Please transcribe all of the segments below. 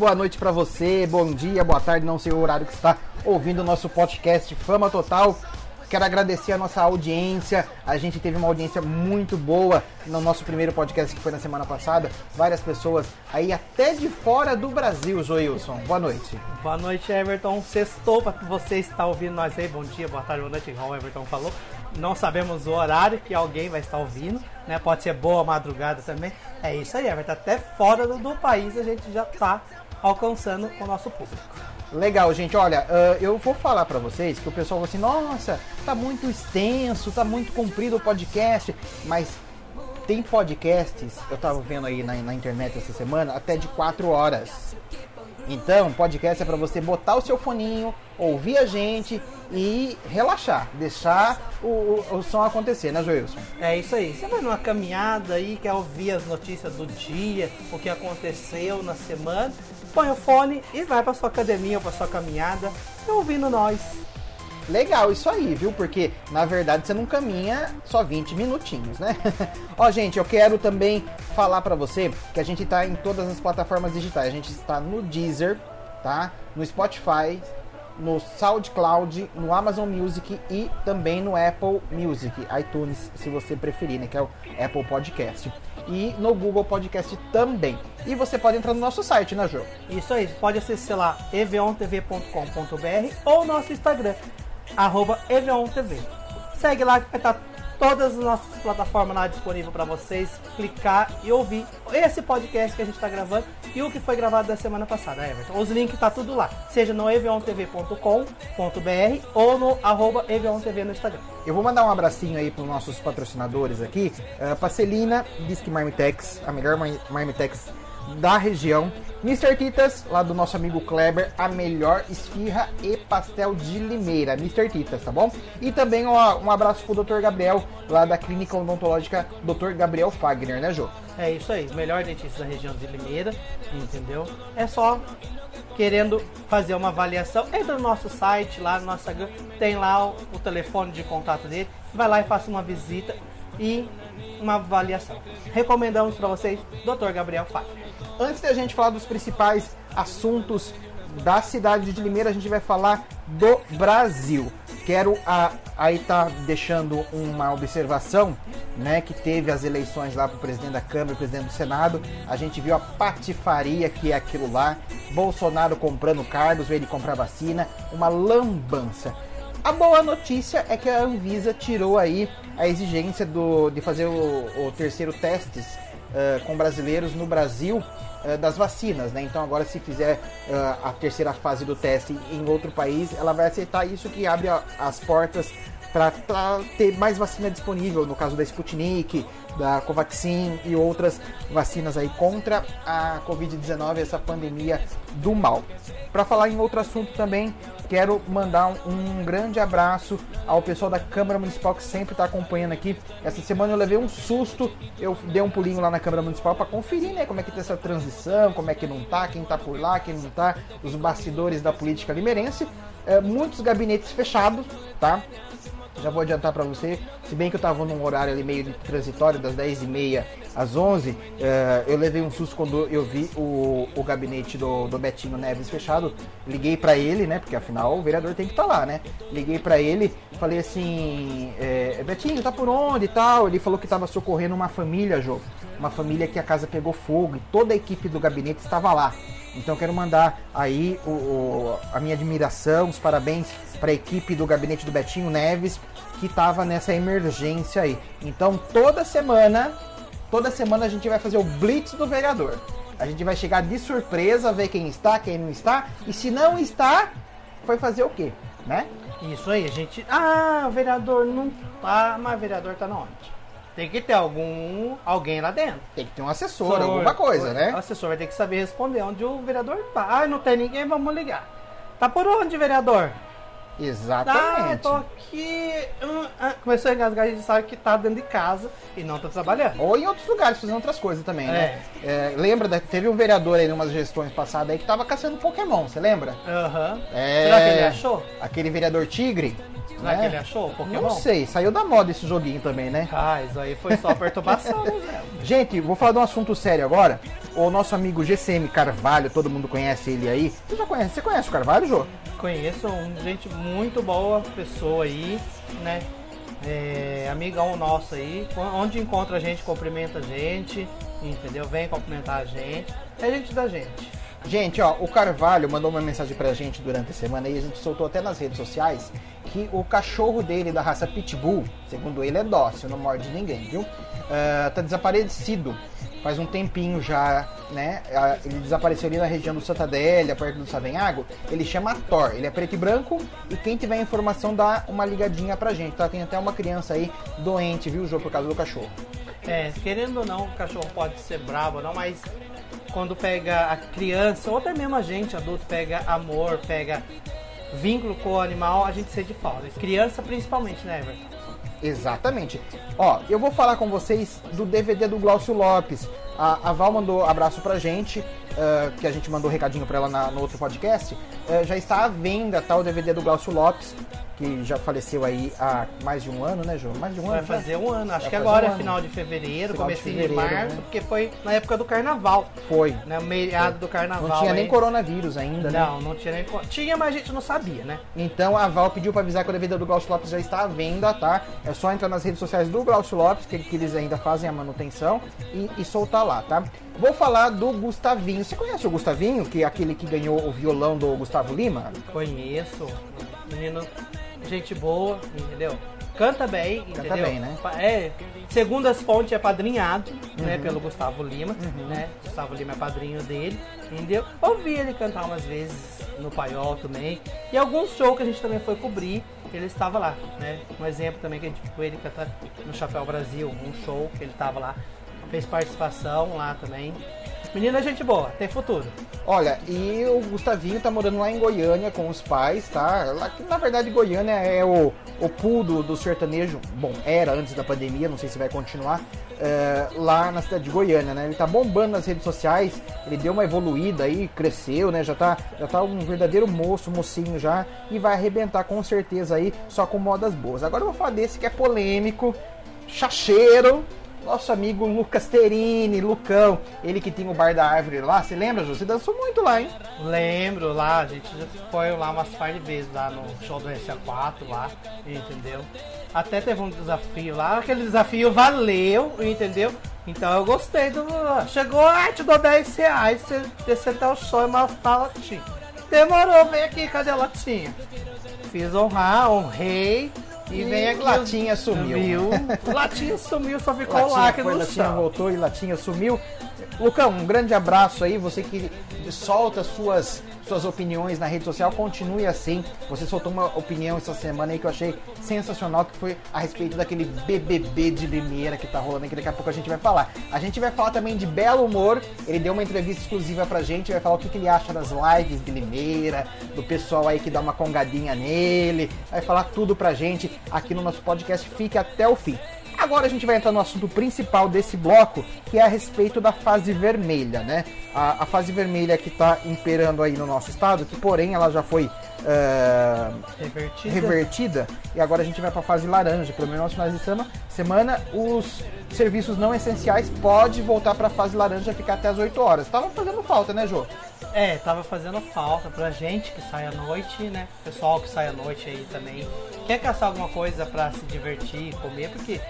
Boa noite para você, bom dia, boa tarde, não sei o horário que está ouvindo o nosso podcast Fama Total. Quero agradecer a nossa audiência. A gente teve uma audiência muito boa no nosso primeiro podcast que foi na semana passada. Várias pessoas aí até de fora do Brasil, Joilson. Boa noite. Boa noite, Everton. Sextou para você estar ouvindo nós aí. Bom dia, boa tarde, boa noite, igual o Everton falou. Não sabemos o horário que alguém vai estar ouvindo, né? Pode ser boa madrugada também. É isso aí, Everton. Até fora do, do país a gente já está alcançando o nosso público. Legal, gente. Olha, uh, eu vou falar para vocês que o pessoal vai assim, nossa, tá muito extenso, tá muito comprido o podcast, mas tem podcasts, eu tava vendo aí na, na internet essa semana, até de 4 horas. Então, podcast é para você botar o seu foninho, ouvir a gente e relaxar, deixar o, o, o, som acontecer, né, Joilson? É isso aí. Você vai numa caminhada aí, quer ouvir as notícias do dia, o que aconteceu na semana, põe o fone e vai para sua academia ou para sua caminhada ouvindo nós. Legal, isso aí, viu? Porque na verdade você não caminha só 20 minutinhos, né? Ó, gente, eu quero também falar para você que a gente tá em todas as plataformas digitais. A gente está no Deezer, tá? No Spotify, no SoundCloud, no Amazon Music e também no Apple Music, iTunes, se você preferir, né? Que é o Apple Podcast e no Google Podcast também. E você pode entrar no nosso site, né, Jô? Isso aí, pode acessar lá evontv.com.br ou nosso Instagram, arroba evontv. Segue lá que vai estar todas as nossas plataformas lá disponíveis para vocês clicar e ouvir esse podcast que a gente está gravando e o que foi gravado da semana passada, Everton. Os links tá tudo lá, seja no evontv.com.br ou no arroba no Instagram. Eu vou mandar um abracinho aí para os nossos patrocinadores aqui, uh, pra Celina, Disque Marmitex, a melhor Marmitex da região. Mr. Titas, lá do nosso amigo Kleber, a melhor esfirra e pastel de Limeira. Mr. Titas, tá bom? E também ó, um abraço pro Dr. Gabriel, lá da Clínica Odontológica Dr. Gabriel Fagner, né, Jô? É isso aí, melhor dentista da região de Limeira, entendeu? É só querendo fazer uma avaliação, entra no nosso site, lá no Instagram, tem lá o, o telefone de contato dele, vai lá e faça uma visita e uma avaliação. Recomendamos para vocês, Dr. Gabriel Fagner. Antes da gente falar dos principais assuntos da cidade de Limeira, a gente vai falar do Brasil. Quero a, aí tá deixando uma observação, né, que teve as eleições lá para o presidente da Câmara, presidente do Senado. A gente viu a patifaria que é aquilo lá. Bolsonaro comprando cargos, ele comprar vacina, uma lambança. A boa notícia é que a Anvisa tirou aí a exigência do, de fazer o, o terceiro testes uh, com brasileiros no Brasil eh, das vacinas, né? Então agora se fizer uh, a terceira fase do teste em outro país, ela vai aceitar isso que abre a, as portas para ter mais vacina disponível, no caso da Sputnik, da Covaxin e outras vacinas aí contra a Covid-19, essa pandemia do mal. Para falar em outro assunto também, quero mandar um, grande abraço ao pessoal da Câmara Municipal que sempre está acompanhando aqui. Essa semana eu levei um susto, eu dei um pulinho lá na Câmara Municipal para conferir, né, como é que tá essa transição, como é que não tá, quem tá por lá, quem não tá, os bastidores da política limeirense. É, muitos gabinetes fechados, tá? Já vou adiantar para você, se bem que eu estava num horário ali meio transitório, das 10h30 às 11 eh, eu levei um susto quando eu vi o, o gabinete do, do Betinho Neves fechado. Liguei para ele, né? Porque afinal o vereador tem que estar tá lá, né? Liguei para ele, falei assim: é, Betinho, tá por onde e tal? Ele falou que estava socorrendo uma família, Jô. Uma família que a casa pegou fogo e toda a equipe do gabinete estava lá. Então quero mandar aí o, o, a minha admiração, os parabéns para a equipe do gabinete do Betinho Neves que estava nessa emergência aí. Então toda semana, toda semana a gente vai fazer o blitz do vereador. A gente vai chegar de surpresa, ver quem está, quem não está, e se não está, foi fazer o quê, né? Isso aí, a gente. Ah, o vereador não tá, mas o vereador tá na onde? Tem que ter algum alguém lá dentro. Tem que ter um assessor, alguma coisa, né? O assessor vai ter que saber responder onde o vereador tá. Ah, não tem ninguém, vamos ligar. Tá por onde, vereador? Exatamente. Ah, tô aqui. Hum, ah, começou a engasgar, a gente sabe que tá dentro de casa e não tá trabalhando. Ou em outros lugares, fazendo outras coisas também, né? É. É, lembra, da, teve um vereador aí em umas gestões passadas aí que tava caçando Pokémon, você lembra? Aham. Uhum. É, Será que ele achou? Aquele vereador Tigre. Será né? que ele achou Pokémon? Não sei, saiu da moda esse joguinho também, né? Ah, isso aí foi só perturbação, né, Gente, vou falar de um assunto sério agora. O nosso amigo GCM Carvalho, todo mundo conhece ele aí. Você já conhece? Você conhece o Carvalho, Jô? Conheço, um, gente muito boa, pessoa aí, né? É, amigão nosso aí, onde encontra a gente, cumprimenta a gente, entendeu? Vem cumprimentar a gente, é gente da gente. Gente, ó, o Carvalho mandou uma mensagem pra gente durante a semana e a gente soltou até nas redes sociais que o cachorro dele da raça Pitbull, segundo ele, é dócil, não morde ninguém, viu? Uh, tá desaparecido faz um tempinho já, né? Ele desapareceu ali na região do Santa Adélia, perto do Savenhago. Ele chama Thor, ele é preto e branco e quem tiver informação dá uma ligadinha pra gente, tá? Tem até uma criança aí doente, viu, Jô, por causa do cachorro. É, querendo ou não, o cachorro pode ser bravo, não, mas quando pega a criança, ou até mesmo a gente, adulto, pega amor, pega vínculo com o animal, a gente sente falta. Criança principalmente, né, Everton? Exatamente. Ó, eu vou falar com vocês do DVD do Glaucio Lopes. A, a Val mandou abraço pra gente, uh, que a gente mandou recadinho pra ela na, no outro podcast. Uh, já está à venda, tá, o DVD do Glaucio Lopes que já faleceu aí há mais de um ano, né, João? Mais de um Vai ano. Vai fazer um ano, acho Vai que agora um é final de fevereiro, começo de, de, março, né? porque foi na época do carnaval. Foi. Né, meado do carnaval. Não tinha aí. nem coronavírus ainda, né? Não, não tinha nem. Tinha, mas a gente não sabia, né? Então a Val pediu para avisar que o DVD do Glaucio Lopes já está à venda, tá? É só entrar nas redes sociais do Glaucio Lopes, que, que eles ainda fazem a manutenção, e, e soltar lá, tá? Vou falar do Gustavinho. Você conhece o Gustavinho, que é aquele que ganhou o violão do Gustavo Lima? Conheço. Menino gente boa, entendeu? Canta bem, Canta entendeu? bem, né? É, segundo as fontes, é padrinhado, né, uhum. né, pelo Gustavo Lima, uhum. né? Gustavo Lima é padrinho dele, entendeu? Ouvi ele cantar umas vezes no Paiol também. E alguns shows que a gente também foi cobrir, ele estava lá, né? Um exemplo também que a gente viu ele cantar no Chapéu Brasil, um show que ele estava lá, fez participação lá também. Menina é gente boa, tem futuro. Olha, e o Gustavinho tá morando lá em Goiânia com os pais, tá? Lá, na verdade, Goiânia é o, o pool do, sertanejo. Bom, era antes da pandemia, não sei se vai continuar. É, lá na cidade de Goiânia, né? Ele tá bombando nas redes sociais, ele deu uma evoluída aí, cresceu, né? Já tá, já tá um verdadeiro moço, mocinho já, e vai arrebentar com certeza aí, só com modas boas. Agora eu vou falar desse que é polêmico, chacheiro, nosso amigo Lucas Terini, Lucão, ele que tinha o bar da árvore lá, você lembra, Ju? Você dançou muito lá, hein? Lembro lá, a gente já foi lá umas par de vezes lá no show do SA4 lá, entendeu? Até teve um desafio lá, aquele desafio valeu, entendeu? Então eu gostei do. Chegou, ah, te dou 10 reais, você até o show e matar a latinha. Demorou, vem aqui, cadê a latinha? Fiz honrar, honrei, e, vem aqui. Latinha sumiu. Latinha sumiu, só ficou latinha lá que foi, Latinha chão. voltou e Latinha sumiu. Lucão, um grande abraço aí. Você que solta suas suas opiniões na rede social, continue assim. Você soltou uma opinião essa semana aí que eu achei sensacional, que foi a respeito daquele BBB de Limeira que tá rolando, que daqui a pouco a gente vai falar. A gente vai falar também de Belo Humor, ele deu uma entrevista exclusiva pra gente, vai falar o que, que ele acha das lives de Limeira, do pessoal aí que dá uma congadinha nele, vai falar tudo pra gente aqui no nosso podcast. Fique até o fim. Agora a gente vai entrar no assunto principal desse bloco, que é a respeito da fase vermelha, né? A, a fase vermelha que está imperando aí no nosso estado, que porém ela já foi uh, revertida. revertida. e agora a gente vai para a fase laranja. Pelo menos nos finais de semana, semana os serviços não essenciais pode voltar para a fase laranja ficar até as 8 horas. Tava fazendo falta, né, Jô? É, tava fazendo falta pra gente que sai à noite, né? Pessoal que sai à noite aí também. Quer caçar alguma coisa pra se divertir, comer, porque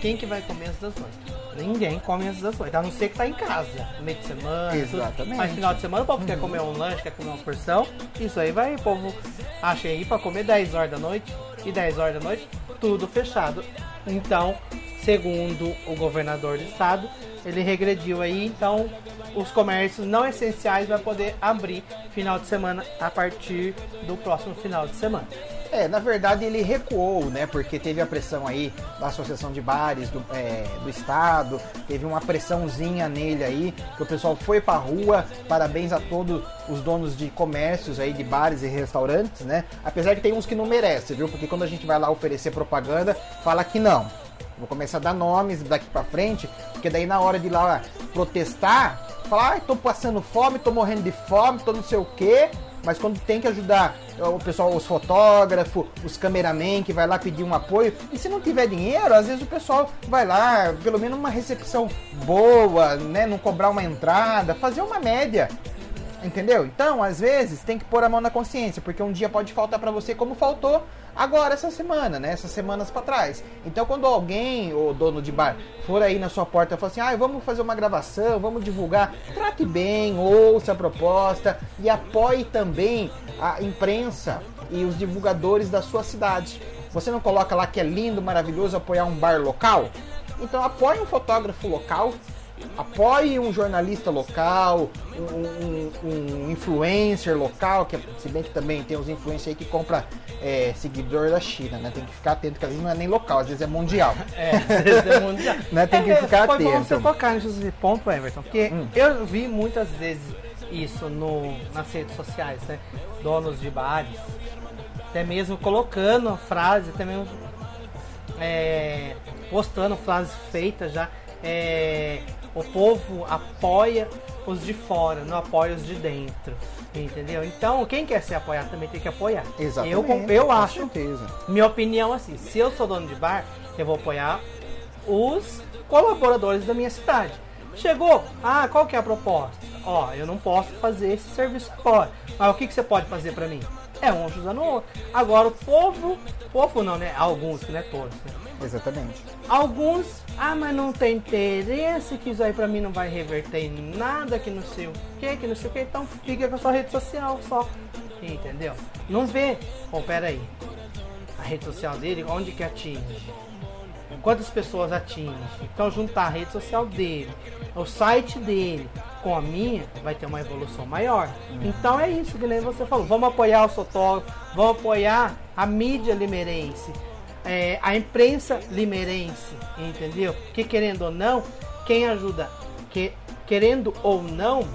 quem que vai comer antes das oito? Ninguém come antes das oito, a não ser que tá em casa, no meio de semana, Exatamente. Tudo. Mas final de semana o povo uhum. quer comer um lanche, quer comer uma porção. Isso aí vai, o povo acha aí pra comer 10 horas da noite e 10 horas da noite, tudo fechado. Então, segundo o governador do estado, ele regrediu aí, então os comércios não essenciais vai poder abrir final de semana a partir do próximo final de semana. É, na verdade ele recuou, né? Porque teve a pressão aí da Associação de Bares do, é, do Estado, teve uma pressãozinha nele aí, que o pessoal foi pra rua. Parabéns a todos os donos de comércios aí, de bares e restaurantes, né? Apesar que tem uns que não merecem, viu? Porque quando a gente vai lá oferecer propaganda, fala que não. Vou começar a dar nomes daqui pra frente, porque daí na hora de ir lá protestar, falar, ai, tô passando fome, tô morrendo de fome, tô não sei o quê. Mas quando tem que ajudar o pessoal, os fotógrafos, os cameramen que vai lá pedir um apoio, e se não tiver dinheiro, às vezes o pessoal vai lá, pelo menos uma recepção boa, né, não cobrar uma entrada, fazer uma média. Entendeu? Então, às vezes, tem que pôr a mão na consciência, porque um dia pode faltar para você como faltou agora essa semana, né? Essas semanas para trás. Então, quando alguém, o dono de bar, for aí na sua porta e falar assim: ah, vamos fazer uma gravação, vamos divulgar, trate bem, ouça a proposta e apoie também a imprensa e os divulgadores da sua cidade. Você não coloca lá que é lindo, maravilhoso apoiar um bar local? Então apoie um fotógrafo local, apoie um jornalista local, um, um, um, influencer local, que se bem que também tem uns influencers aí que compra é, seguidor da China, né? Tem que ficar atento, que às vezes não é nem local, às vezes é mundial. É, às vezes é mundial. né? Tem que é, ficar foi atento. bom você tocar nesse ponto, Everton, porque Hum. eu vi muitas vezes isso no, nas redes sociais, né? Donos de bares, até mesmo colocando frases, até mesmo é, postando frases feitas já. é, o povo apoia os de fora, não apoia os de dentro. Entendeu? Então, quem quer ser apoiado também tem que apoiar. Exatamente. Eu, eu acho, certeza. minha opinião assim, se eu sou dono de bar, eu vou apoiar os colaboradores da minha cidade. Chegou, ah, qual que é a proposta? Ó, eu não posso fazer esse serviço agora. Mas o que, que você pode fazer pra mim? É um ajudando o outro. Agora o povo, povo não, né? Alguns, que não é todos, né? Exatamente. Alguns, ah, mas não tem interesse, que isso aí pra mim não vai reverter em nada, que não sei o que, que não sei o que, então fica com a sua rede social só. Entendeu? Não vê. Bom, pera aí. A rede social dele, onde que atinge? Quantas pessoas atinge? Então juntar a rede social dele, o site dele com a minha, vai ter uma evolução maior. Então é isso nem você falou. Vamos apoiar o fotógrafo, vamos apoiar a mídia limeirense, é, a imprensa limeirense, entendeu? Que querendo ou não, quem ajuda, que, querendo ou não,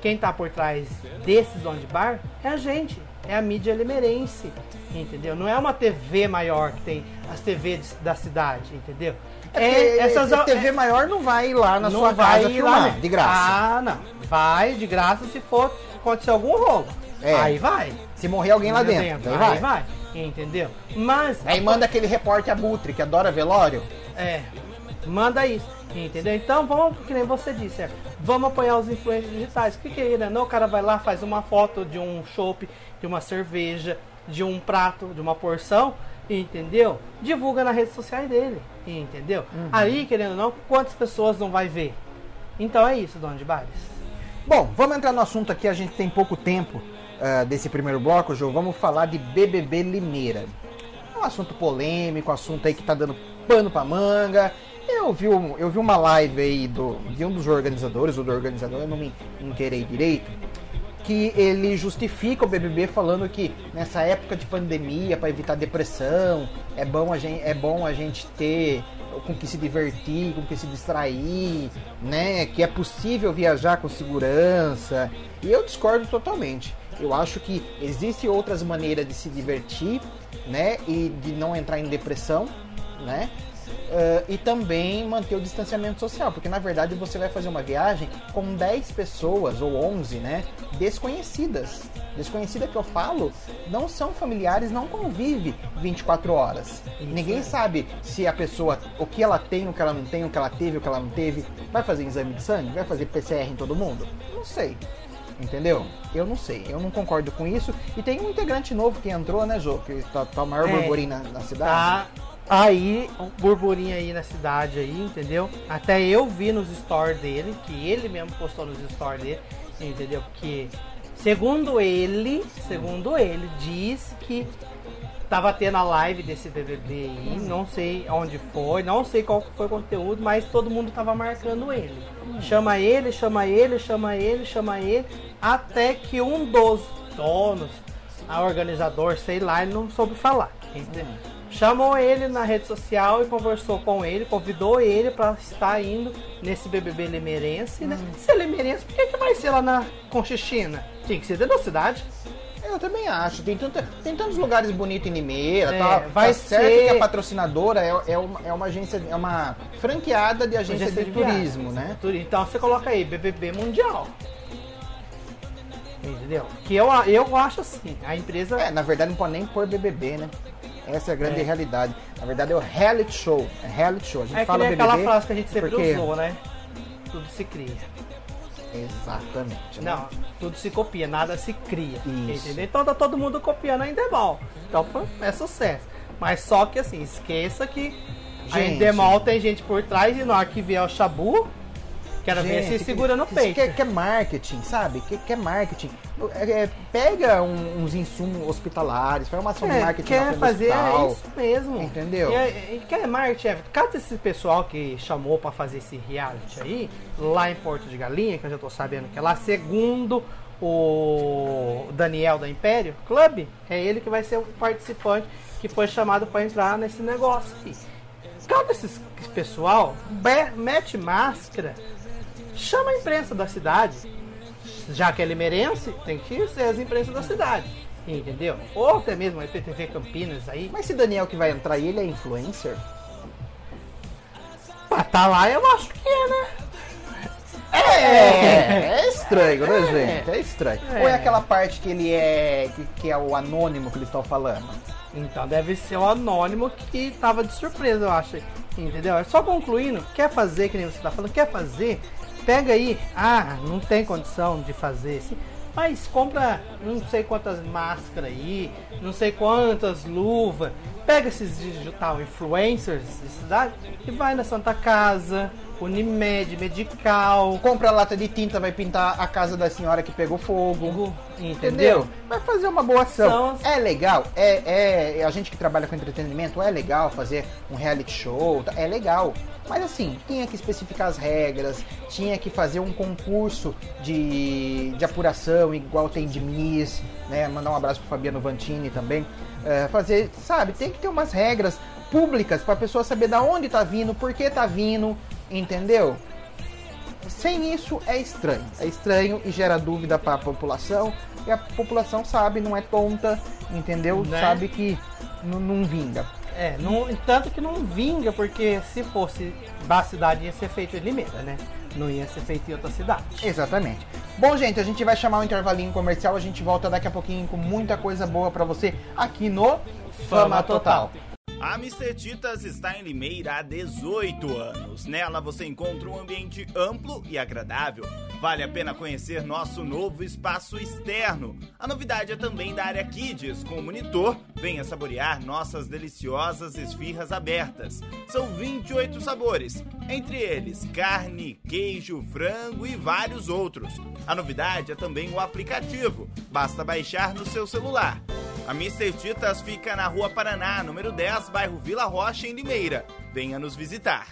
quem tá por trás desses on de bar é a gente, é a mídia limeirense, entendeu? Não é uma TV maior que tem as TVs da cidade, entendeu? É, essas a TV maior não vai ir lá na sua vai casa filmar, lá, de graça. Ah, não. Vai de graça se for acontecer algum roubo. É. Aí vai. Se morrer alguém lá dentro, aí Aí vai. Entendeu? Mas Aí manda aquele repórter abutre que adora velório. É, manda isso, entendeu? Então vamos, que nem você disse, é, vamos apoiar os influencers digitais. O que, que é isso, né? Não, o cara vai lá, faz uma foto de um chopp, de uma cerveja, de um prato, de uma porção, entendeu? Divulga nas redes sociais dele, entendeu? Aí, querendo ou não, quantas pessoas não vai ver? Então é isso, dono de bares. Bom, vamos entrar no assunto aqui, a gente tem pouco tempo ah, desse primeiro bloco, João. Vamos falar de BBB Limeira. É um assunto polêmico, um assunto aí que tá dando pano pra manga. Eu vi, um- eu vi uma live aí do, de um dos organizadores, ou do organizador, eu não me inteirei direito, que ele justifica o BBB falando que nessa época de pandemia, para evitar depressão, é bom, a gente, é bom a gente ter com que se divertir, com que se distrair, né? Que é possível viajar com segurança. E eu discordo totalmente. Eu acho que existem outras maneiras de se divertir, né? E de não entrar em depressão, né? Eh, e também manter o distanciamento social, porque na verdade você vai fazer uma viagem com 10 pessoas ou 11, né, desconhecidas. Desconhecida que eu falo, não são familiares, não convive 24 horas. Isso Ninguém é. sabe se a pessoa, o que ela tem, o que ela não tem, o que ela teve, o que ela não teve. Vai fazer exame de sangue? Vai fazer PCR em todo mundo? Não sei. Entendeu? Eu não sei, eu não concordo com isso. E tem um integrante novo que entrou, né, Jô? Que tá, tá o maior É. burburinho na, na cidade. Tá aí, um burburinho aí na cidade aí, entendeu? Até eu vi nos stories dele, que ele mesmo postou nos stories dele, entendeu? Porque, segundo ele, segundo ele, disse que tava tendo a live desse BBB aí, não sei onde foi, não sei qual foi o conteúdo, mas todo mundo tava marcando ele. Chama ele, chama ele, chama ele, chama ele, até que um dos donos, a organizador, sei lá, ele não soube falar. entendeu? Chamou ele na rede social e conversou com ele, convidou ele para estar indo nesse BBB limeirense, né? Se é limeirense, por que, que vai ser lá na Conchichina? Tinha que ser dentro da cidade. Eu também acho. Tem, tanta, tem tantos lugares bonitos em Limeira. É, tá, vai tá certo ser- que a patrocinadora é, é, uma, é uma agência, é uma franqueada de agência, Agência de, viagem. turismo, né? Turi- Então você coloca aí, BBB Mundial. Entendeu? Que eu, eu acho assim, a empresa. É, na verdade não pode nem pôr BBB, né? Essa é a grande É. realidade. Na verdade é o reality show. É reality show. A gente É fala BBB aquela frase que a gente sempre porque... usou, né? Tudo se cria. Exatamente. né? Não, tudo se copia, nada se cria. Isso. Entendeu? Então tá todo mundo copiando a Endemol. Então pô, é sucesso. Mas só que assim, esqueça que a Gente. Endemol tem gente por trás e na hora que vier o Shabu, quero ver se Gente, segura no isso peito. Quer, quer marketing, sabe? Quer, quer marketing. É, é, pega um- uns insumos hospitalares, faz uma ação de É, marketing na quer fazer é isso mesmo. Entendeu? E, é- quer marketing, é, cada esse pessoal que chamou pra fazer esse reality aí, lá em Porto de Galinha, que eu já tô sabendo que é lá, segundo o Daniel da Império Club, é ele que vai ser o participante que foi chamado pra entrar nesse negócio aqui. Cada esses esse pessoal mete máscara, chama a imprensa da cidade, já que é limerense, tem que ser as imprensas da cidade. Entendeu? Ou até mesmo a IPTV Campinas aí. Mas esse Daniel que vai entrar ele é influencer? Pra tá lá eu acho que é, né? É, é estranho, né, É. gente? É estranho. É. Ou é aquela parte que ele é. que, que é o anônimo que eles estão falando? Então deve ser o anônimo que tava de surpresa, eu acho. Entendeu? É só concluindo, quer fazer, que nem você tá falando, quer fazer, pega aí. Ah, não tem condição de fazer assim. Mas compra não sei quantas máscaras aí, não sei quantas luvas. Pega esses digital influencers de cidade e vai na Santa Casa, Unimed, Medical, Compra a lata de tinta, vai pintar a casa da senhora que pegou fogo. entendeu? Vai fazer uma boa ação. São- É legal, é, é a gente que trabalha com entretenimento, é legal fazer um reality show, tá? é legal. Mas assim, tinha que especificar as regras, tinha que fazer um concurso de, de apuração, igual tem de Miss, né? Mandar um abraço pro Fabiano Vantini também. É, fazer, sabe, tem que ter umas regras públicas pra pessoa saber da onde tá vindo, por que tá vindo, entendeu? Sem isso é estranho. É estranho e gera dúvida para a população. E a população sabe, não é tonta, entendeu? Né? Sabe que não vinga. É, não, tanto que não vinga, porque se fosse da cidade ia ser feito em Limeira, né? Não ia ser feito em outra cidade. Exatamente. Bom, gente, a gente vai chamar um intervalinho comercial. A gente volta daqui a pouquinho com muita coisa boa para você aqui no Fama Total. A Mr. Titas está em Limeira há 18 anos. Nela você encontra um ambiente amplo e agradável. Vale a pena conhecer nosso novo espaço externo. A novidade é também da área Kids, com monitor. Venha saborear nossas deliciosas esfirras abertas. São 28 sabores, entre eles carne, queijo, frango e vários outros. A novidade é também o aplicativo. Basta baixar no seu celular. A Mr. Titas fica na Rua Paraná, número 10, bairro Vila Rocha, em Limeira. Venha nos visitar.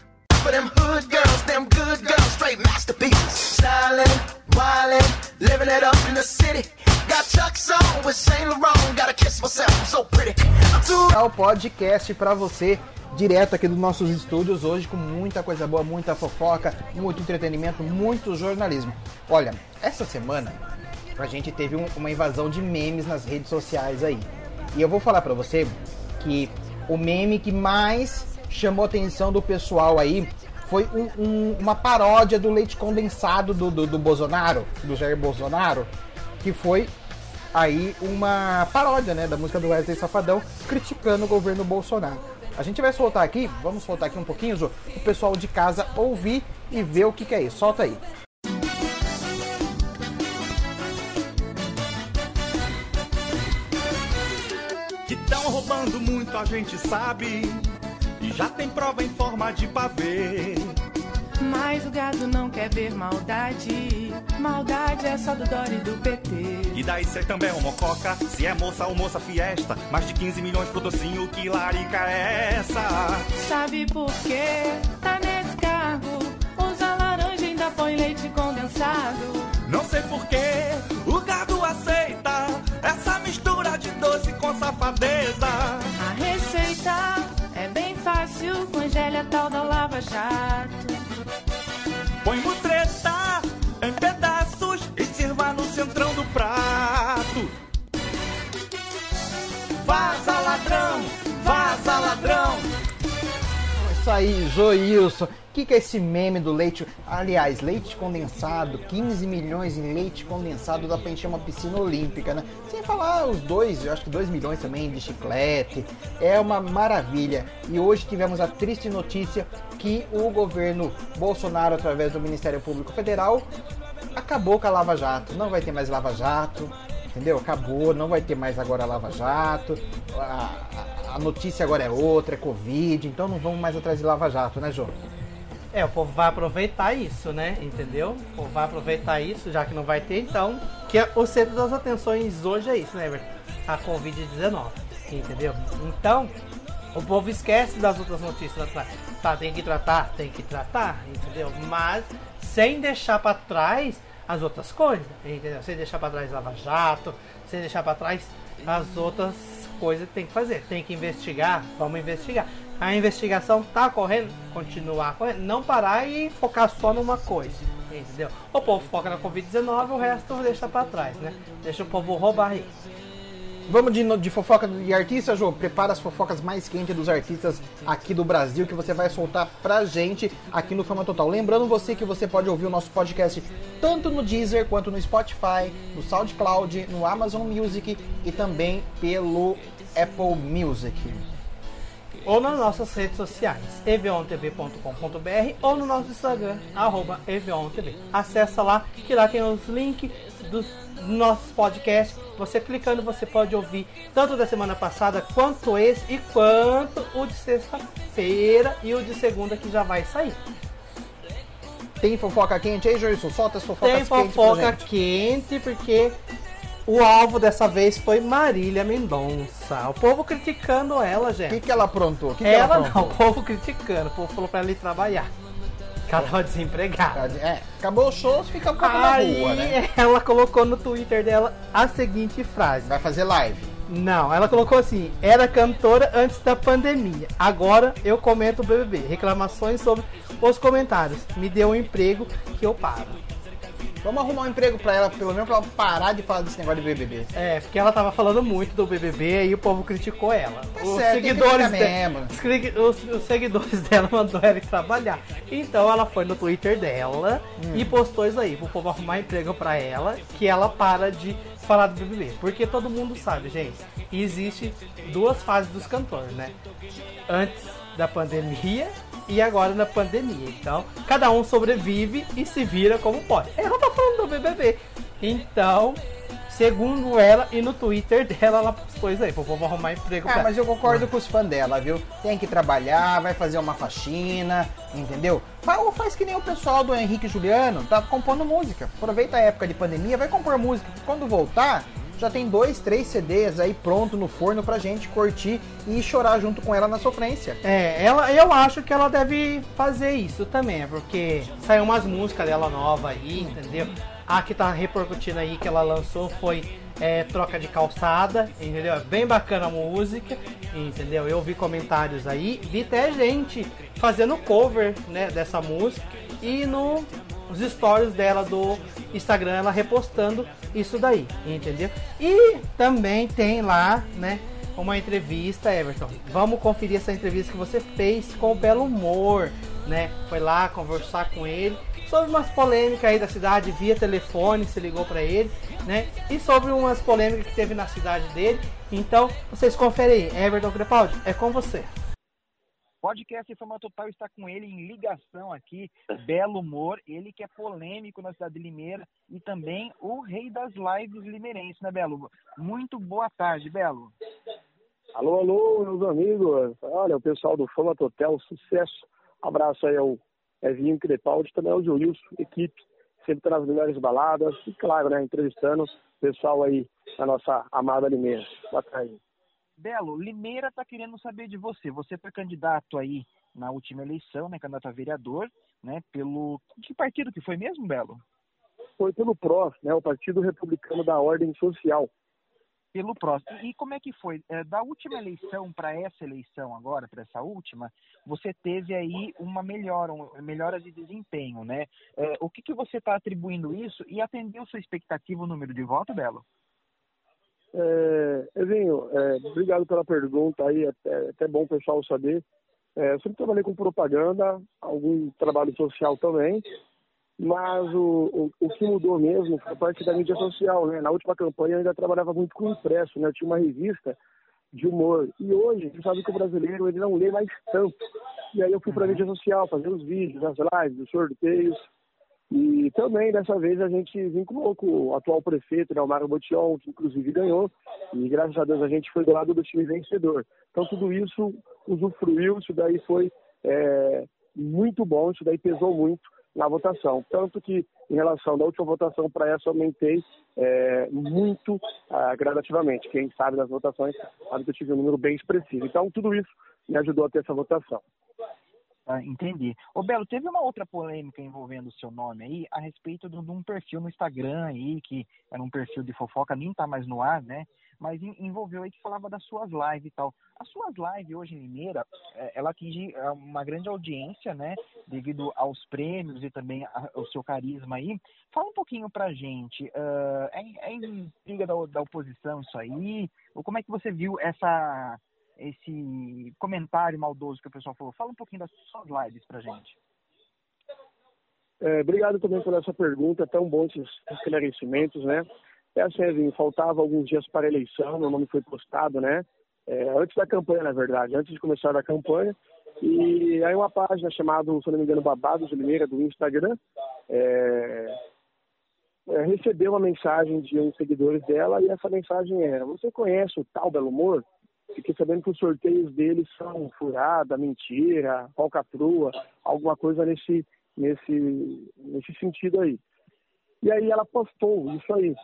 É o podcast para você direto aqui dos nossos estúdios hoje com muita coisa boa, muita fofoca, muito entretenimento, muito jornalismo. Olha, essa semana a gente teve um- uma invasão de memes nas redes sociais aí. E eu vou falar para você que o meme que mais chamou a atenção do pessoal aí foi um- um- uma paródia do leite condensado do, do, do Bolsonaro, do Jair Bolsonaro, que foi aí uma paródia, né, da música do Wesley Safadão, criticando o governo Bolsonaro. A gente vai soltar aqui, vamos soltar aqui um pouquinho, Jô, o pessoal de casa ouvir e ver o que, que é isso. Solta aí. Muito, a gente sabe. E já tem prova em forma de pavê. Mas o gado não quer ver maldade. Maldade é só do Dória e do PT. E daí cê também é uma mococa. Se é moça ou moça fiesta. Mais de 15 milhões pro docinho, que larica é essa? Sabe por quê? Tá nesse carro. Usa laranja e ainda põe leite condensado. Não sei porquê, o gado aceita essa tal da Lava Jato. Põe mutreta em pedaços e sirva no centrão do prato. Vaza ladrão, vaza ladrão. Isso aí, Joilson. Que, que é esse meme do leite? Aliás, leite condensado, 15 milhões em leite condensado dá pra encher uma piscina olímpica, né? Sem falar os dois, eu acho que 2 milhões também de chiclete. É uma maravilha. E hoje tivemos a triste notícia que o governo Bolsonaro, através do Ministério Público Federal, acabou com a Lava Jato. Não vai ter mais Lava Jato, entendeu? Acabou, não vai ter mais agora Lava Jato. A, a- a notícia agora é outra, é Covid, então não vamos mais atrás de Lava Jato, né, João? É, o povo vai aproveitar isso, né? Entendeu? O povo vai aproveitar isso, já que não vai ter, então. Que é o centro das atenções hoje é isso, né, Everton? A Covid-19. Entendeu? Então, o povo esquece das outras notícias. Tá, tem que tratar, tem que tratar, entendeu? Mas sem deixar pra trás as outras coisas, entendeu? Sem deixar pra trás Lava Jato, sem deixar pra trás as outras coisas que tem que fazer. Tem que investigar, vamos investigar. A investigação tá correndo, continuar correndo, não parar e focar só numa coisa, entendeu? O povo foca na Covid-19, o resto deixa pra trás, né? Deixa o povo roubar aí. Vamos de, de fofoca de artista, João. Prepara as fofocas mais quentes dos artistas aqui do Brasil que você vai soltar pra gente aqui no Fama Total. Lembrando você que você pode ouvir o nosso podcast tanto no Deezer quanto no Spotify, no SoundCloud, no Amazon Music e também pelo Apple Music. Ou nas nossas redes sociais, evontv.com.br ou no nosso Instagram, arroba evontv. Acessa lá, que lá tem os links dos nossos podcasts. Você clicando, você pode ouvir tanto da semana passada, quanto esse, e quanto o de sexta-feira e o de segunda que já vai sair. Tem fofoca quente aí, Joilson? Solta as fofocas Tem fofoca gente. quente, porque o alvo dessa vez foi Marília Mendonça. O povo criticando ela, O gente. que, que ela aprontou? O que, que ela ela não, o aprontou? povo criticando. O povo falou pra ela ir trabalhar. Que ela tava desempregada. É, acabou o show, fica um pouco na rua, né? ela colocou no Twitter dela a seguinte frase. Vai fazer live. Não, ela colocou assim: era cantora antes da pandemia. Agora eu comento o BBB. Reclamações sobre os comentários. Me deu um emprego que eu paro. Vamos arrumar um emprego pra ela, pelo menos pra ela parar de falar desse negócio de BBB. É, porque ela tava falando muito do BBB e o povo criticou ela. os, certo, seguidores de- os, os- seguidores dela mandou ela ir trabalhar. Então ela foi no Twitter dela e postou isso aí, pro povo arrumar emprego pra ela, que ela para de falar do BBB. Porque todo mundo sabe, gente, existe duas fases dos cantores, né? Antes da pandemia e agora na pandemia. Então, cada um sobrevive e se vira como pode. Ela tá falando do BBB. Então, segundo ela e no Twitter dela, ela postou isso aí, pro povo arrumar emprego Ah, mas eu concordo com os fãs dela, viu? Tem que trabalhar, vai fazer uma faxina, entendeu? Fa- Ou faz que nem o pessoal do Henrique Juliano, tá compondo música. Aproveita a época de pandemia, vai compor música. Quando voltar, já tem dois, três CDs aí pronto no forno pra gente curtir e chorar junto com ela na sofrência. É, ela, eu acho que ela deve fazer isso também, é porque saiu umas músicas dela nova aí, entendeu? A que tá repercutindo aí que ela lançou foi é, Troca de Calçada, entendeu? É bem bacana a música, entendeu? Eu vi comentários aí, vi até gente fazendo cover né, dessa música e no, nos stories dela do Instagram ela repostando isso daí, entendeu? E também tem lá, né? uma entrevista, Everton. Vamos conferir essa entrevista que você fez com o Belo Humor, né? Foi lá conversar com ele sobre umas polêmicas aí da cidade via telefone, se ligou pra ele, né? E sobre umas polêmicas que teve na cidade dele. Então, vocês conferem aí. Everton Crepaldi, é com você. Podcast Informa Total está com ele em ligação aqui, Belo Humor, ele que é polêmico na cidade de Limeira e também o rei das lives limeirense, né, Belo? Muito boa tarde, Belo. Alô, alô, meus amigos. Olha, o pessoal do Fama Total, sucesso. Abraço aí ao Evinho Crepaldi, também ao Wilson, equipe, sempre nas melhores baladas. E claro, né, entrevistando o pessoal aí da nossa amada Limeira. Boa tarde. Belo, Limeira está querendo saber de você. Você foi candidato aí na última eleição, né, candidato a vereador, né, pelo... Que partido que foi mesmo, Belo? Foi pelo PRO, né, o Partido Republicano da Ordem Social. pelo próximo. E como é que foi? É, da última eleição para essa eleição agora, para essa última, você teve aí uma melhora, um, melhora de desempenho, né? É, o que, que você está atribuindo isso e atendeu sua expectativa o número de voto, Belo? É, Evinho, é, obrigado pela pergunta aí, é até, até bom o pessoal saber. É, eu sempre trabalhei com propaganda, algum trabalho social também, mas o, o, o, que mudou mesmo foi a parte da mídia social, né? Na última campanha eu ainda trabalhava muito com impresso, né? Eu tinha uma revista de humor. E hoje, você sabe que o brasileiro ele não lê mais tanto. E aí eu fui para a mídia social, fazer os vídeos, as lives, os sorteios. E também, dessa vez, a gente vinculou com o atual prefeito, né, o Mário Botion, que inclusive ganhou. E graças a Deus a gente foi do lado do time vencedor. Então tudo isso usufruiu, isso daí foi é, muito bom, isso daí pesou muito na votação. Tanto que, em relação da última votação para essa, aumentei é, muito ah, gradativamente. Quem sabe das votações sabe que eu tive um número bem expressivo. Então, tudo isso me ajudou a ter essa votação. Ah, entendi. Ô Belo, teve uma outra polêmica envolvendo o seu nome aí, a respeito de, um perfil no Instagram aí, que era um perfil de fofoca, nem tá mais no ar, né? Mas envolveu aí que falava das suas lives e tal. As suas lives hoje em Limeira, é, ela atinge é, uma grande audiência, né? Devido aos prêmios e também ao seu carisma aí. Fala um pouquinho pra gente, uh, é, é intriga da, da oposição isso aí? Ou como é que você viu essa esse comentário maldoso que o pessoal falou. Fala um pouquinho das suas lives pra gente. É, obrigado também por essa pergunta, é tão bom esses esclarecimentos, né? É assim, faltava alguns dias para a eleição, meu nome foi postado, né? É, antes da campanha, na verdade, antes de começar a campanha. E aí uma página chamada, se não me engano, Babados de Limeira, do Instagram, é, é, recebeu uma mensagem de um seguidores dela e essa mensagem era, você conhece o tal Belo Humor? Fiquei sabendo que os sorteios deles são furada, mentira, falcatrua, alguma coisa nesse, nesse, nesse sentido aí. E aí ela postou isso aí.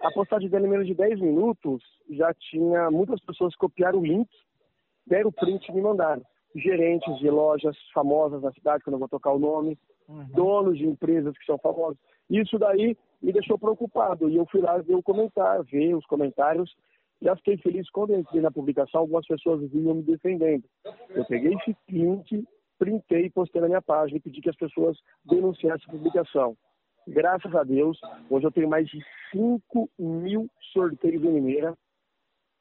A postagem dela em menos de 10 minutos já tinha muitas pessoas copiaram o link, deram o print e me mandaram. Gerentes de lojas famosas na cidade, que eu não vou tocar o nome, uhum. donos de empresas que são famosos. Isso daí me deixou preocupado. E eu fui lá ver o comentário, ver os comentários já fiquei feliz quando eu entrei na publicação, algumas pessoas vinham me defendendo. Eu peguei esse print, printei e postei na minha página e pedi que as pessoas denunciassem a publicação. Graças a Deus, hoje eu tenho mais de 5 mil sorteios em Mineira,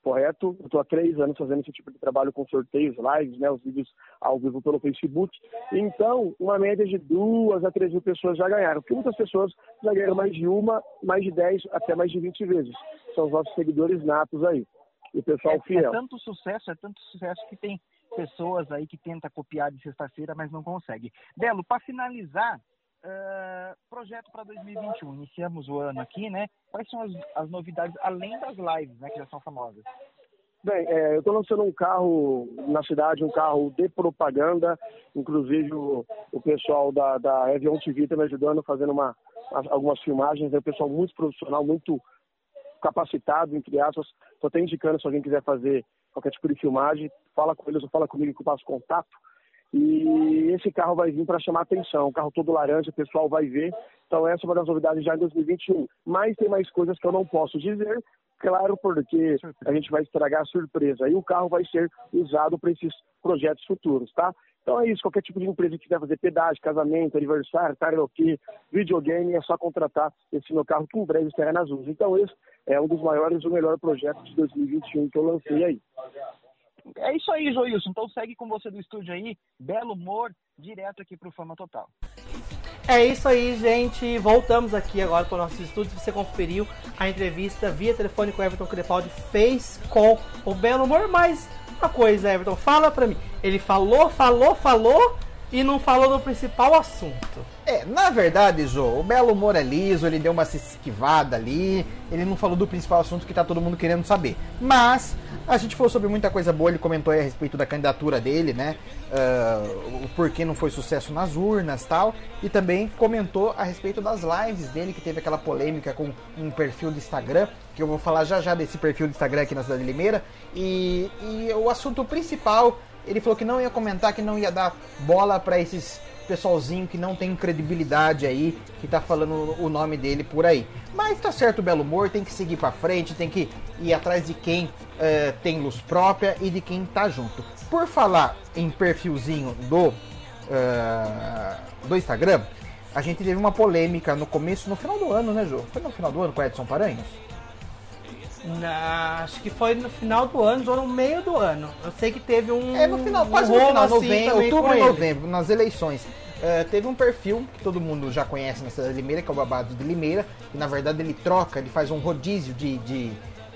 correto? Eu estou há três anos fazendo esse tipo de trabalho com sorteios, lives, né, os vídeos ao vivo pelo Facebook. Então, uma média de duas a três mil pessoas já ganharam, porque muitas pessoas já ganharam mais de uma, mais de dez, até mais de vinte vezes. São os nossos seguidores natos aí. E o pessoal é, fiel. É tanto sucesso, é tanto sucesso que tem pessoas aí que tentam copiar de sexta-feira, mas não consegue. Belo, para finalizar, Uh, projeto para 2021. Iniciamos o ano aqui, né? Quais são as, as, novidades, além das lives, né, que já são famosas? Bem, é, eu estou lançando um carro na cidade, um carro de propaganda. Inclusive, o, o pessoal da, da Evion TV está me ajudando, fazendo uma, algumas filmagens. É um pessoal muito profissional, muito capacitado, entre aspas. Estou até indicando, se alguém quiser fazer qualquer tipo de filmagem, fala com eles ou fala comigo que eu passo contato. E esse carro vai vir para chamar atenção. O carro todo laranja, o pessoal vai ver. Então essa é uma das novidades já em 2021. Mas tem mais coisas que eu não posso dizer, claro, porque a gente vai estragar a surpresa. E o carro vai ser usado para esses projetos futuros, tá? Então é isso, qualquer tipo de empresa que quiser fazer pedágio, casamento, aniversário, karaokê, videogame, é só contratar esse meu carro que em breve estará nas ruas. Então esse é um dos maiores, o melhor projeto de 2021 que eu lancei aí. É isso aí, Joilson. Então segue com você do estúdio aí. Belo humor, direto aqui pro Fama Total. É isso aí, gente. Voltamos aqui agora para o nosso estúdio. Você conferiu a entrevista via telefone que o Everton Crepaldi fez com o Belo Humor. Mas uma coisa, Everton, fala pra mim. Ele falou, falou, falou e não falou do principal assunto. É, na verdade, Jô, o Belo Humor é liso, ele deu uma esquivada ali, ele não falou do principal assunto que tá todo mundo querendo saber. Mas a gente falou sobre muita coisa boa, ele comentou aí a respeito da candidatura dele, né? Uh, o porquê não foi sucesso nas urnas tal. E também comentou a respeito das lives dele, que teve aquela polêmica com um perfil do Instagram, que eu vou falar já já desse perfil do Instagram aqui na cidade de Limeira. E, e o assunto principal, ele falou que não ia comentar, que não ia dar bola para esses pessoalzinho que não tem credibilidade aí, que tá falando o nome dele por aí. Mas tá certo o belo humor, tem que seguir para frente, tem que ir atrás de quem uh, tem luz própria e de quem tá junto. Por falar em perfilzinho do, uh, do Instagram, a gente teve uma polêmica no começo, no final do ano, né, Jô? Foi no final do ano com Edson Paranhos? Na- acho que foi no final do ano ou no meio do ano. Eu sei que teve um. É no final, quase um no final, assim novembro, também outubro com e novembro, nas eleições. É, teve um perfil que todo mundo já conhece na cidade de Limeira, que é o Babado de Limeira, e na verdade ele troca, ele faz um rodízio de, de,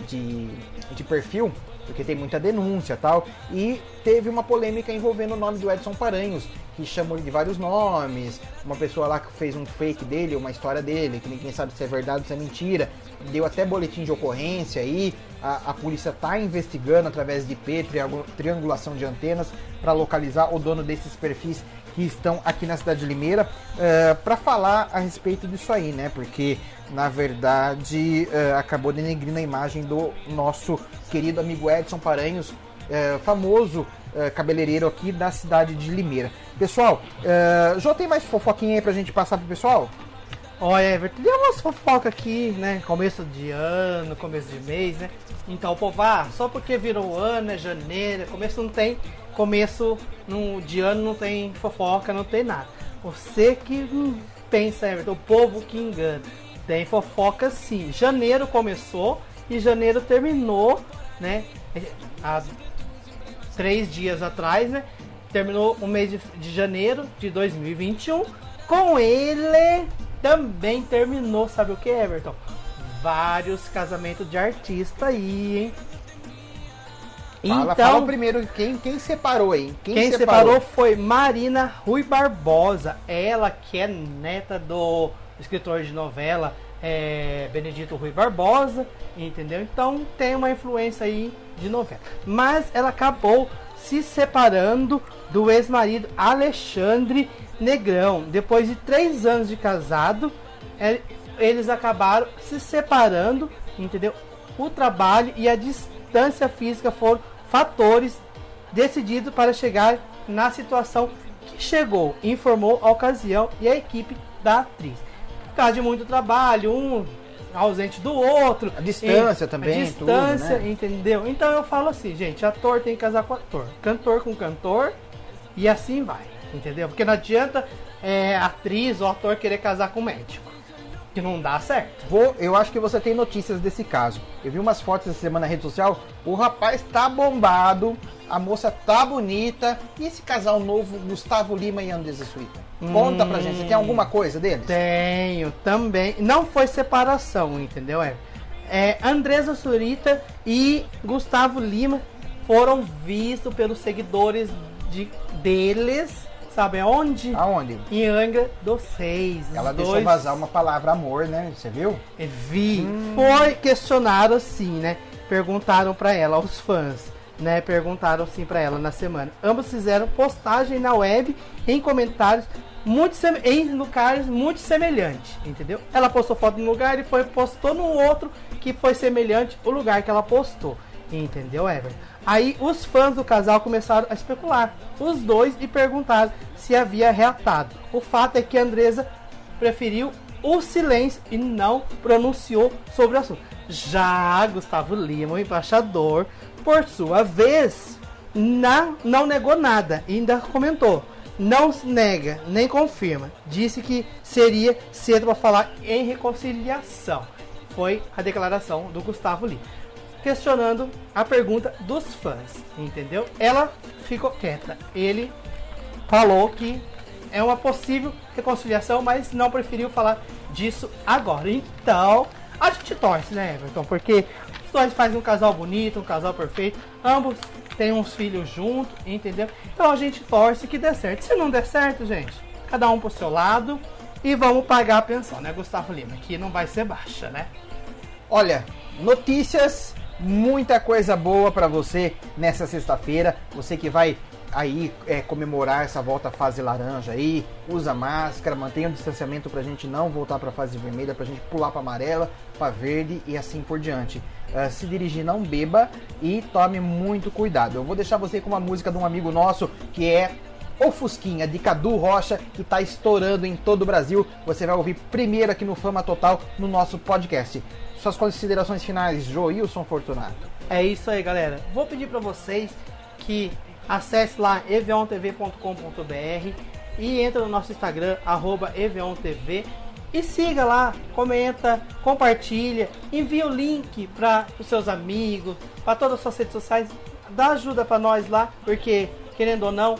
de, de perfil, porque tem muita denúncia tal, e teve uma polêmica envolvendo o nome do Edson Paranhos, que chamou ele de vários nomes, uma pessoa lá que fez um fake dele, uma história dele, que ninguém sabe se é verdade ou se é mentira, deu até boletim de ocorrência aí, a, a polícia está investigando através de IP, triangu- triangulação de antenas, para localizar o dono desses perfis que estão aqui na cidade de Limeira, para falar a respeito disso aí, né? Porque na verdade eh, acabou denegrindo a imagem do nosso querido amigo Edson Paranhos, eh, famoso eh, cabeleireiro aqui da cidade de Limeira. Pessoal, eh, já tem mais fofoquinha aí pra gente passar pro pessoal? Olha, Everton, tem umas fofocas aqui, né? Começo de ano, começo de mês, né? Então, povo, ah, só porque virou ano, é janeiro, começo não tem, começo no, de ano não tem fofoca, não tem nada. Você que hum, pensa, Everton, o povo que engana. Tem fofoca sim. Janeiro começou e janeiro terminou, né? Há três dias atrás, né? Terminou o mês de, de janeiro de 2021. Com ele também terminou, sabe o que, Everton? Vários casamentos de artista aí, hein? Fala, fala primeiro quem, quem separou aí. Quem, Quem separou foi Marina Rui Barbosa. Ela que é neta do escritor de novela é, Benedito Rui Barbosa, entendeu? Então tem uma influência aí de novela. Mas ela acabou se separando do ex-marido Alexandre Negrão. Depois de três anos de casado, é, eles acabaram se separando, entendeu? O trabalho e a distância física foram fatores decididos para chegar na situação que chegou, informou a ocasião e a equipe da atriz. Por causa de muito trabalho, um ausente do outro. A distância e- também, A distância, tudo, né? entendeu? Então eu falo assim, gente, ator tem que casar com ator, cantor com cantor e assim vai, entendeu? Porque não adianta é, atriz ou ator querer casar com médico, que não dá certo. Vou, eu acho que você tem notícias desse caso. Eu vi umas fotos essa semana na rede social. O rapaz tá bombado, a moça tá bonita. E esse casal novo, Gustavo Lima e Andresa Suíta? Conta pra gente, você tem alguma coisa deles? Tenho também. Não foi separação, entendeu? É, é Andresa Surita e Gustavo Lima foram vistos pelos seguidores de, deles, sabe aonde? Aonde? Em Angra dos Reis. Ela Os deixou dois- vazar uma palavra amor, né? Você viu? É, Vi. Foi questionado assim, né? Perguntaram pra ela, os fãs, né? Perguntaram assim pra ela na semana. Ambos fizeram postagem na web em comentários muito seme- em lugares muito semelhantes, entendeu? Ela postou foto num lugar e foi postou no outro que foi semelhante o lugar que ela postou, entendeu, Ever? Aí os fãs do casal começaram a especular, os dois, e perguntaram se havia reatado. O fato é que a Andresa preferiu o silêncio e não pronunciou sobre o assunto. Já Gustavo Lima, o embaixador, por sua vez, não, não negou nada ainda comentou. Não nega, nem confirma. Disse que seria cedo para falar em reconciliação. Foi a declaração do Gustavo Lima. Questionando a pergunta dos fãs, entendeu? Ela ficou quieta. Ele falou que é uma possível reconciliação, mas não preferiu falar disso agora. Então, a gente torce, né, Everton? Porque os dois fazem um casal bonito, um casal perfeito. Ambos têm uns filhos juntos, entendeu? Então a gente torce que dê certo. Se não der certo, gente, cada um pro seu lado. E vamos pagar a pensão, né, Gustavo Lima? Que não vai ser baixa, né? Olha, notícias, muita coisa boa pra você nessa sexta-feira. Você que vai aí é, comemorar essa volta à fase laranja aí, usa máscara, mantenha o distanciamento pra gente não voltar pra fase vermelha, pra gente pular pra amarela, pra verde e assim por diante. Ah, se dirigir, não beba e tome muito cuidado. Eu vou deixar você com uma música de um amigo nosso que é o Fusquinha de Cadu Rocha, que está estourando em todo o Brasil. Você vai ouvir primeiro aqui no Fama Total no nosso podcast. Suas considerações finais, Joilson Fortunato. É isso aí, galera. Vou pedir para vocês que acesse lá eveontv.com.br e entra no nosso Instagram, arroba eveontv E siga lá, comenta, compartilha, envia o link para os seus amigos, para todas as suas redes sociais. Dá ajuda para nós lá, porque querendo ou não,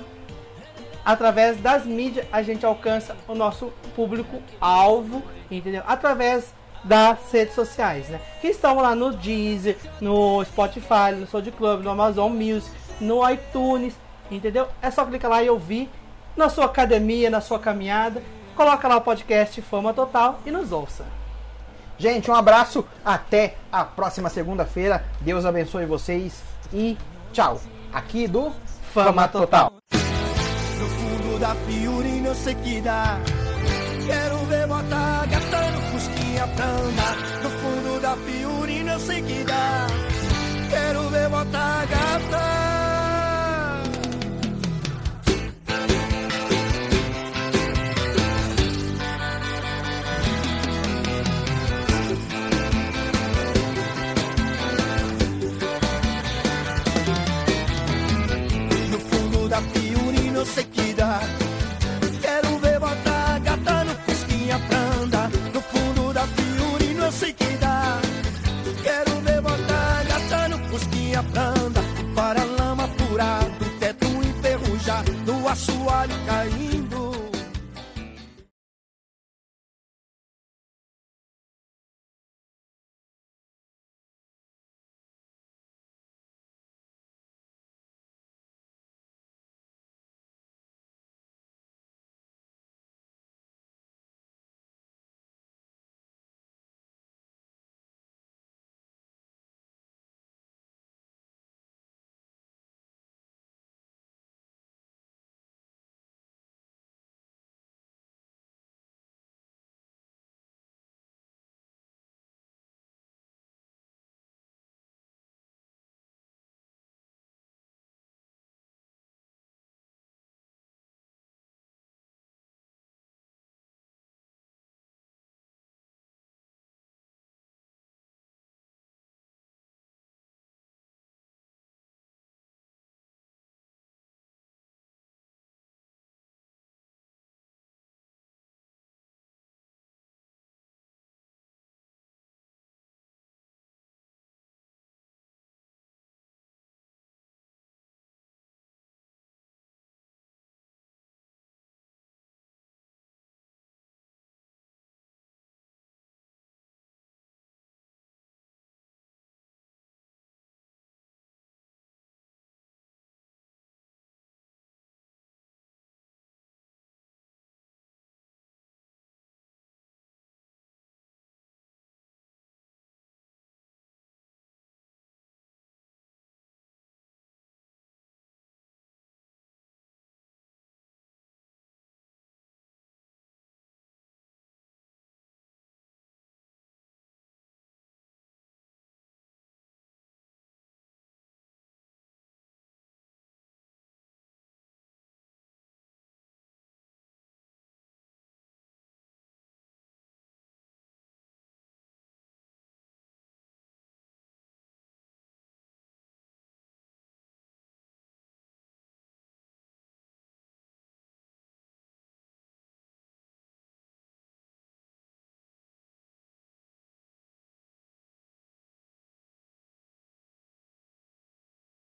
através das mídias a gente alcança o nosso público alvo, entendeu? Através das redes sociais, né? Que estão lá no Deezer, no Spotify, no SoundCloud, no Amazon Music, no iTunes, entendeu? É só clicar lá e ouvir na sua academia, na sua caminhada coloca lá o podcast Fama Total e nos ouça. Gente, um abraço, até a próxima segunda-feira. Deus abençoe vocês e tchau. Aqui do Fama, Fama Total. No fundo da Fiorina eu sei que dá. Quero ver botar pra andar. No fundo da Fiorina eu sei que dá. Furado, teto enferrujado, do assoalho caindo.